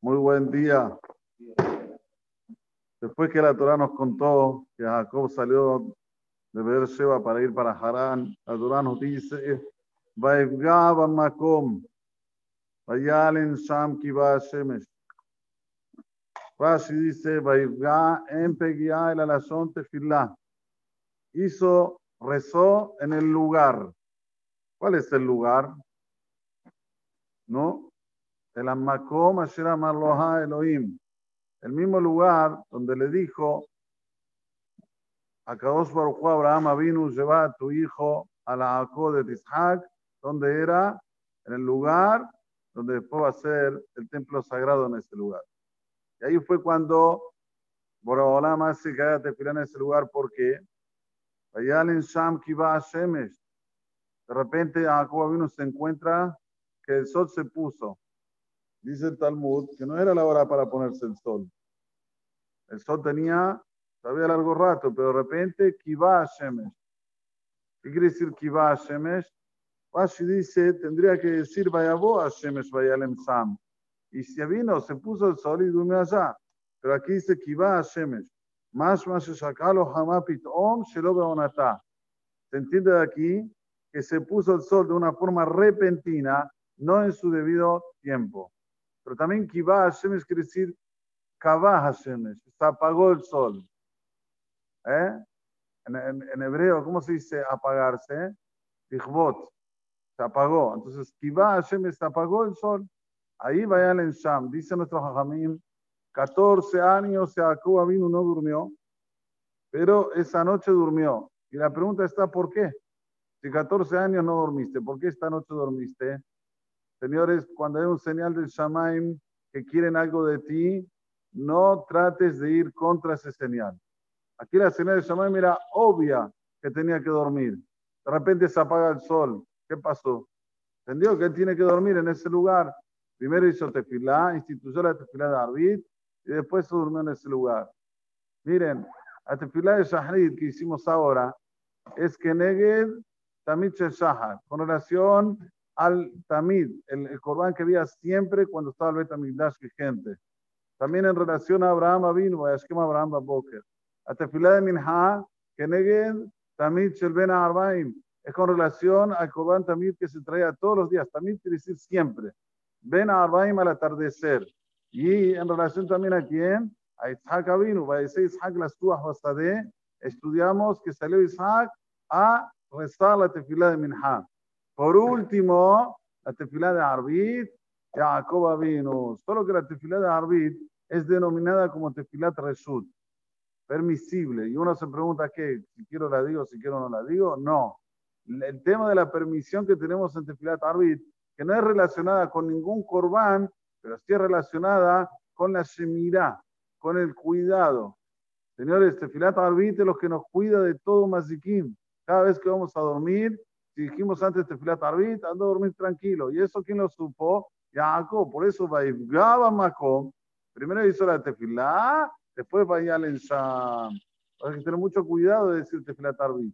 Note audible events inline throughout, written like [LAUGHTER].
Muy buen día. Después que la Torah nos contó que Jacob salió de Beersheba para ir para Harán, la Torah nos dice, Makom, Vayalen Sham Kiba Shemesh. Rashi dice, Vaivga en Pegia el alashon tefillah. Hizo, rezó en el lugar. ¿Cuál es el lugar? ¿No? El Amakom Asher Amarloha Elohim. El mismo lugar donde le dijo a Kadosh Baruch Abraham vino lleva a tu hijo a la Aco de Tishac, donde era en el lugar donde después va a ser el templo sagrado en ese lugar. Y ahí fue cuando Boraholam hace que haya tefilá en ese lugar, porque Sham Shemesh, de repente Jacob vino se encuentra que el sol se puso. Dice el Talmud que no era la hora para ponerse el sol. El sol tenía todavía largo rato, pero de repente Kiva Shemesh. ¿Qué quiere decir Kiva Shemesh? Rashi dice, tendría que decir Vayabo a Shemesh Vayalem Sam. Y si vino, se puso el sol y durmió allá. Pero aquí dice Kiva Shemesh. Más más shakalo hamapit om onata. Se entiende de aquí que se puso el sol de una forma repentina, no en su debido tiempo. Pero también Kiva Hashemesh quiere decir Kavah Hashemesh, se apagó el sol. ¿Eh? En, hebreo, ¿cómo se dice apagarse? Tichbot, se apagó. Entonces, Kiva Hashemesh, se apagó el sol. Ahí vayan en Sham, dice nuestro Jajamín, 14 años Jacob vino no durmió, pero esa noche durmió. Y la pregunta está, ¿por qué? Si 14 años no dormiste, ¿por qué esta noche dormiste? Señores, cuando hay un señal del Shamaim que quieren algo de ti, no trates de ir contra ese señal. Aquí la señal del Shamaim era obvia que tenía que dormir. De repente se apaga el sol. ¿Qué pasó? ¿Entendió que él tiene que dormir en ese lugar? Primero hizo tefilá, instituyó la tefilá de Arbit y después se durmió en ese lugar. Miren, la tefilá de Shahrid que hicimos ahora es que Neged Tamid Shahar, con relación al Tamid, el, el que había siempre cuando estaba el Betamigdash vigente. También en relación a Abraham Avinu, a esquema Abraham Baboker. A Tefilá de Minha, que neguen Tamid Shel Arbaim, es con relación al Corban Tamid que se traía todos los días. Tamid quiere decir siempre. Ben Arbaim al atardecer. Y en relación también a quién? A Isaac Avinu, va a decir Isaac las tuas Estudiamos que salió Isaac a rezar la tefilá de Minha. Por último, la tefilá de Arbit, Jacob vino. Solo que la tefilá de Arbit es denominada como tefilá Reshut, permisible. Y uno se pregunta, ¿qué? Si quiero la digo, si quiero no la digo. No. El tema de la permisión que tenemos en tefilat Arbit, que no es relacionada con ningún corbán, pero sí es relacionada con la shemirá, con el cuidado. Señores, tefilat Arbit es lo que nos cuida de todo mazikim. Cada vez que vamos a dormir, si dijimos antes Tefilat Arbit, ando a dormir tranquilo. ¿Y eso quién lo supo? Jacob. Por eso Vaivgaba Makom. Primero hizo la tefilá, después vaya al Sham. Hay que tener mucho cuidado de decir Tefilat Arbit.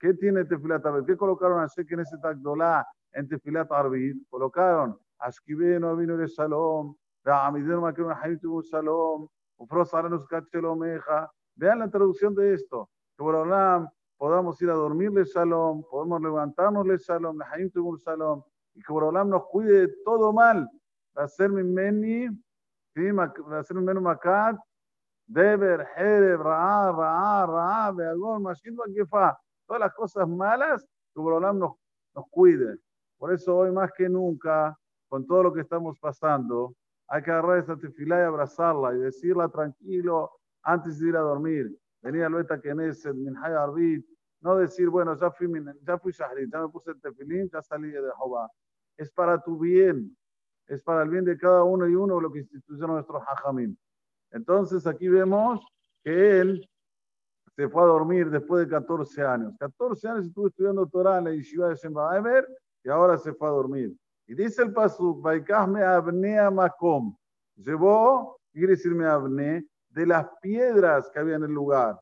¿Qué tiene Tefilat Arbit? ¿Qué colocaron a en ese Tagdolá en Tefilat Arbit? Colocaron no vino de Shalom, Amidenu Makrim Hayim tuvo Shalom, Ufros Aranus Kachelomeja. Vean la traducción de esto. Que Borolam podamos ir a dormirle shalom, podemos levantarnosle shalom, Lahaim un shalom, y que Borolam nos cuide de todo mal. Hacerme meni, hacerme menos makat, deber, hereb, ra'a, ra'a, ra'a, beagón, mashindo, fa. Todas las cosas malas, que Borolam nos, nos cuide. Por eso hoy más que nunca, con todo lo que estamos pasando, hay que agarrar esa tefilá y abrazarla y decirla tranquilo antes de ir a dormir venir al Beta Knesset, Minhay Arbit, no decir, bueno, ya fui, ya fui Shahrit, ya me puse el tefilín, ya salí de Jehová. Es para tu bien, es para el bien de cada uno y uno lo que instituyó nuestro Hajamim. Entonces aquí vemos que él se fue a dormir después de 14 años. 14 años estuvo estudiando Torah en la Yeshiva de Shembaemer y ahora se fue a dormir. Y dice el Pasuk, Baikahme Abnea Makom. Llevó, quiere decirme Abne, de las piedras que había en el lugar.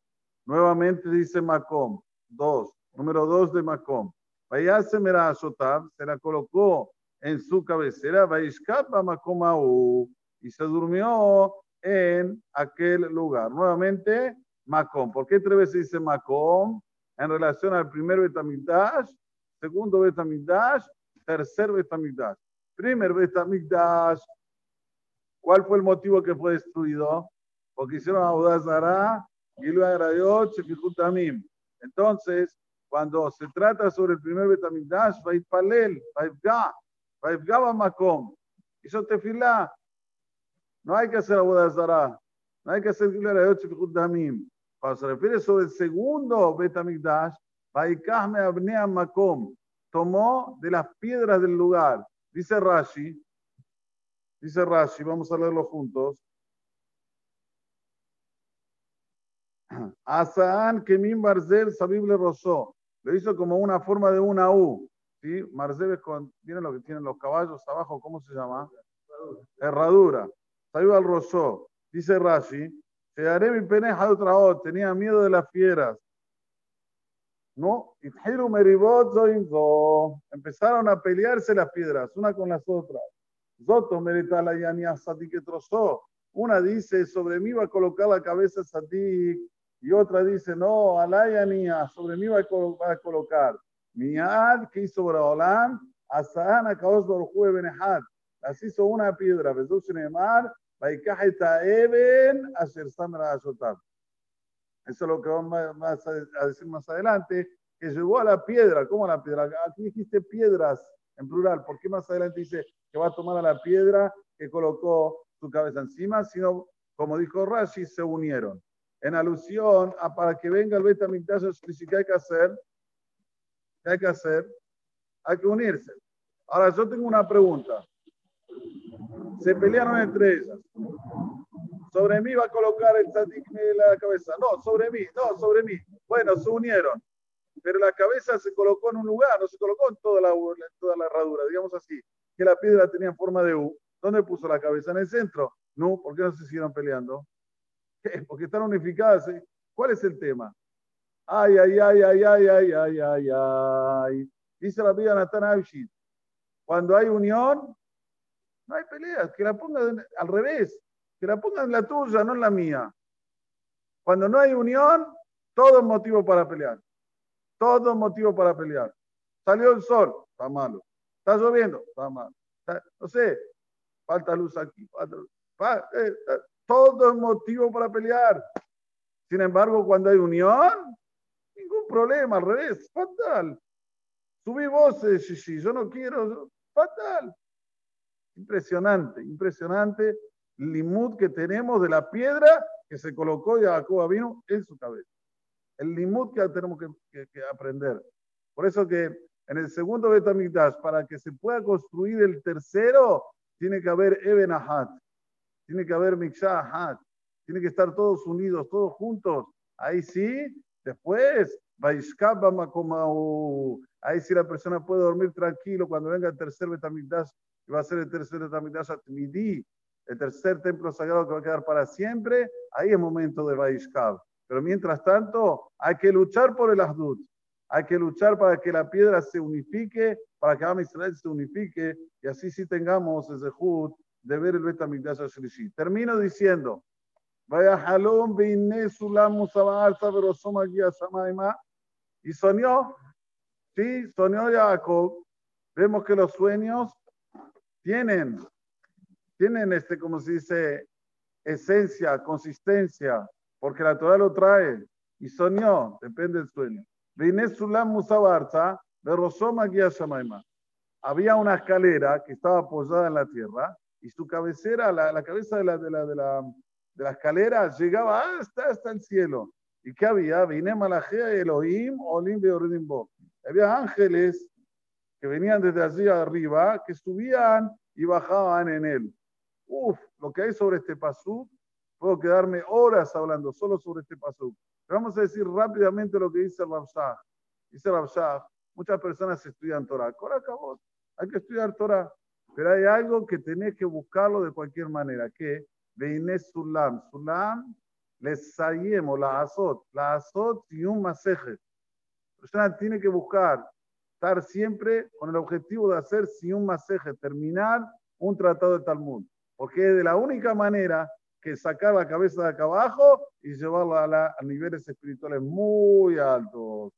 Nuevamente dice Macom, dos, número dos de Macom. Vaya se se la colocó en su cabecera, Vaishkapa Macom y se durmió en aquel lugar. Nuevamente, Macom. ¿Por qué tres veces dice Macom? En relación al primer Betamigdash, segundo Betamigdash, tercer Betamigdash. Primer Betamigdash, ¿cuál fue el motivo que fue destruido? Porque hicieron Audazara y lo agradó Chefijutamim. Entonces, cuando se trata sobre el primer Betamigdash, Vaipalel, Vaipga, Vaipgaba Makom, hizo tefilá. No hay que hacer Audazara, no hay que hacer Gilarayot Chefijutamim. Cuando se refiere sobre el segundo Betamigdash, Vaikahme Abnea Makom, tomó de las piedras del lugar. Dice Rashi, dice Rashi, vamos a leerlo juntos. [CLEARS THROAT] Asaan Kemim Barzel Sabib le rozó. Lo hizo como una forma de una U. ¿sí? Marzel es con, ¿tienen lo que tienen los caballos abajo? ¿Cómo se llama? Herradura. Sabib al rozó. Dice Rashi, te haré mi peneja de otra voz. Tenía miedo de las fieras. ¿No? Empezaron a pelearse las piedras, una con las otras. Zoto merita la yania que trozó. Una dice, sobre mí va a colocar la cabeza Sadik. Y otra dice, no, alayania, sobre mí va a colocar. Miad, que hizo Braolam, Asahana Kaos Baruchu Benehad. Las hizo una piedra. Jesús Neymar, Eben, Asher Samra Azotab. Eso es lo que vamos a decir más adelante, que llegó a la piedra. ¿Cómo a la piedra? Aquí dijiste piedras en plural. ¿Por qué más adelante dice que va a tomar a la piedra que colocó su cabeza encima? Sino, como dijo Rashi, se unieron. En alusión a para que venga el Betamigdash, ¿qué hay que hacer? ¿Qué hay que hacer? Hay que unirse. Ahora, yo tengo una pregunta. Se pelearon entre ellas. Sobre mí va a colocar el tzadik la cabeza. No, sobre mí, no, sobre mí. Bueno, se unieron. Pero la cabeza se colocó en un lugar, no se colocó en toda la, toda la herradura, digamos así, que la piedra tenía forma de U. ¿Dónde puso la cabeza? En el centro. No, ¿por qué no se siguieron peleando? [LAUGHS] Porque están unificadas. ¿eh? ¿Cuál es el tema? Ay, ay, ay, ay, ay, ay, ay, ay, ay. Dice la vida Natán Avshit. Cuando hay unión, no hay peleas. Que la pongan al revés que la pongan en la tuya, no en la mía. Cuando no hay unión, todo es motivo para pelear. Todo es motivo para pelear. Salió el sol, está malo. Está lloviendo, está malo. no sé, falta luz aquí. Eh, eh, todo es motivo para pelear. Sin embargo, cuando hay unión, ningún problema, al revés, fatal. Subí voces, sí, sí, yo no quiero, fatal. Impresionante, impresionante limud que tenemos de la piedra que se colocó Jacob vino en su cabeza. El limud que tenemos que, aprender. Por eso que en el segundo Betamigdash, para que se pueda construir el tercero, tiene que haber Eben tiene que haber Miksha tiene que estar todos unidos, todos juntos. Ahí sí, después, ahí sí la persona puede dormir tranquilo cuando venga el tercer Betamigdash, y va a ser el tercer Betamigdash Atmidi, el tercer templo sagrado que va a quedar para siempre, ahí es momento de Vaishkav. Pero mientras tanto, hay que luchar por el Ahdut. Hay que luchar para que la piedra se unifique, para que Am Israel se unifique, y así sí tengamos ese Jud de ver el Betamigdash Shlishi. Termino diciendo, Vaya Halom y soñó, sí, soñó Jacob. Vemos que los sueños tienen tienen, este, como se dice, esencia, consistencia, porque la Torah lo trae y soñó, depende del sueño. Había una escalera que estaba apoyada en la tierra y su cabecera, la, la cabeza de la, de, la, de, de la escalera llegaba hasta, hasta el cielo. ¿Y qué había? Vine Malajea Elohim, Olim Beoridimbo. Había ángeles que venían desde allí arriba, que subían y bajaban en él. Uf, lo que hay sobre este pasú, puedo quedarme horas hablando solo sobre este pasú. Pero vamos a decir rápidamente lo que dice Rabshah. Dice Rabshah, muchas personas estudian Torah. Acabó, hay que estudiar Torah. Pero hay algo que tenés que buscarlo de cualquier manera, que Veine Sulam. Sulam, les sayemo, la azot, la azot y un maseje. La persona tiene que buscar, estar siempre con el objetivo de hacer si un maseje, terminar un tratado de Talmud. porque es de la única manera que sacar la cabeza de acá abajo y llevarla a, a niveles espirituales muy altos.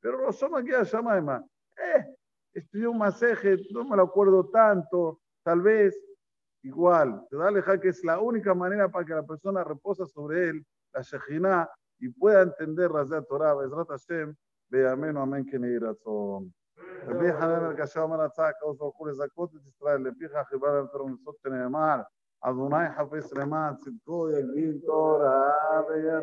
Pero los somos aquí a Shamaima. Eh, estudió un masaje, no me lo acuerdo tanto, tal vez igual. Te da leja que es la única manera para que la persona reposa sobre él, la Shejina, y pueda entender la Torah, Bezrat Hashem, ve amén, amén, que ni razón. רבי חנן הקשה אומר הצעה כעוס ברוך הוא לזכות את ישראל לפיך חיבר לתורה ומצוות שנאמר אדוני חפש למען צדקו יגדיל תורה